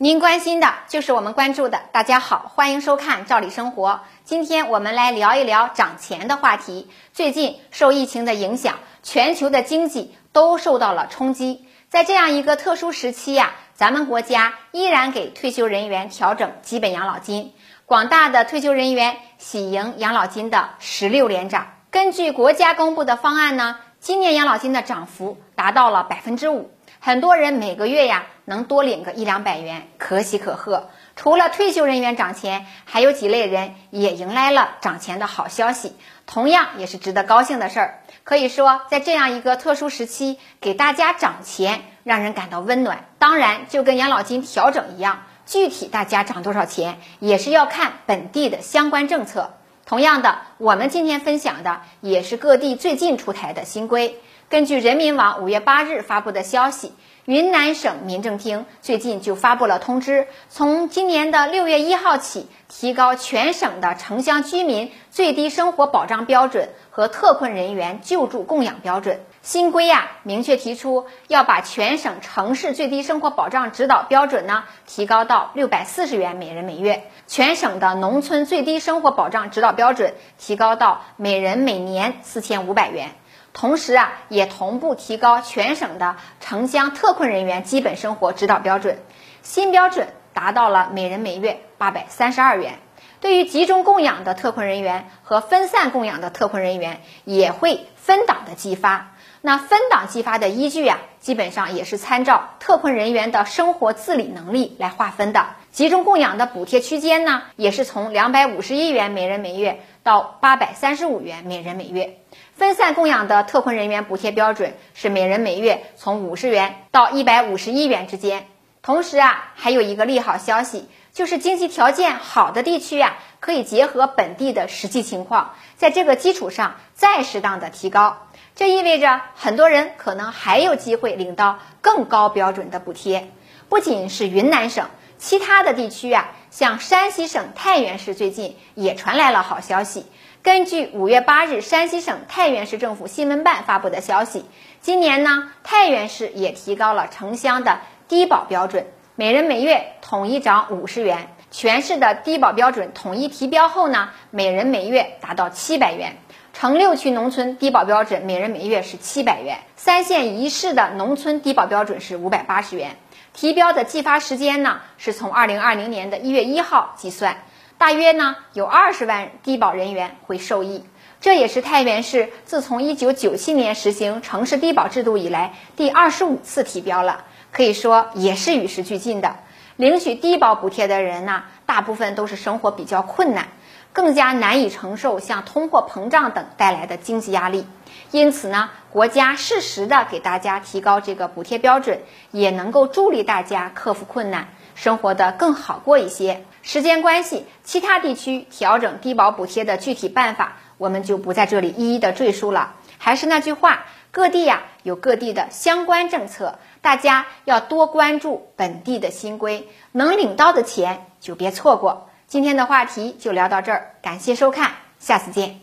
您关心的就是我们关注的。大家好，欢迎收看《赵理生活》。今天我们来聊一聊涨钱的话题。最近受疫情的影响，全球的经济都受到了冲击。在这样一个特殊时期呀，咱们国家依然给退休人员调整基本养老金，广大的退休人员喜迎养老金的十六连涨。根据国家公布的方案呢，今年养老金的涨幅达到了百分之五。很多人每个月呀能多领个一两百元，可喜可贺。除了退休人员涨钱，还有几类人也迎来了涨钱的好消息，同样也是值得高兴的事儿。可以说，在这样一个特殊时期，给大家涨钱，让人感到温暖。当然，就跟养老金调整一样，具体大家涨多少钱，也是要看本地的相关政策。同样的，我们今天分享的也是各地最近出台的新规。根据人民网五月八日发布的消息，云南省民政厅最近就发布了通知，从今年的六月一号起，提高全省的城乡居民最低生活保障标准和特困人员救助供养标准。新规呀，明确提出要把全省城市最低生活保障指导标准呢提高到六百四十元每人每月，全省的农村最低生活保障指导标准提高到每人每年四千五百元。同时啊，也同步提高全省的城乡特困人员基本生活指导标准，新标准达到了每人每月八百三十二元。对于集中供养的特困人员和分散供养的特困人员，也会分档的计发。那分档激发的依据啊，基本上也是参照特困人员的生活自理能力来划分的。集中供养的补贴区间呢，也是从两百五十一元每人每月到八百三十五元每人每月。分散供养的特困人员补贴标准是每人每月从五十元到一百五十一元之间。同时啊，还有一个利好消息，就是经济条件好的地区啊，可以结合本地的实际情况，在这个基础上再适当的提高。这意味着很多人可能还有机会领到更高标准的补贴。不仅是云南省，其他的地区啊，像山西省太原市最近也传来了好消息。根据五月八日山西省太原市政府新闻办发布的消息，今年呢，太原市也提高了城乡的低保标准，每人每月统一涨五十元。全市的低保标准统一提标后呢，每人每月达到七百元。城六区农村低保标准每人每月是七百元，三县一市的农村低保标准是五百八十元。提标的计发时间呢，是从二零二零年的一月一号计算。大约呢有二十万低保人员会受益，这也是太原市自从一九九七年实行城市低保制度以来第二十五次提标了，可以说也是与时俱进的。领取低保补贴的人呢，大部分都是生活比较困难，更加难以承受像通货膨胀等带来的经济压力，因此呢，国家适时的给大家提高这个补贴标准，也能够助力大家克服困难。生活的更好过一些。时间关系，其他地区调整低保补贴的具体办法，我们就不在这里一一的赘述了。还是那句话，各地呀有各地的相关政策，大家要多关注本地的新规，能领到的钱就别错过。今天的话题就聊到这儿，感谢收看，下次见。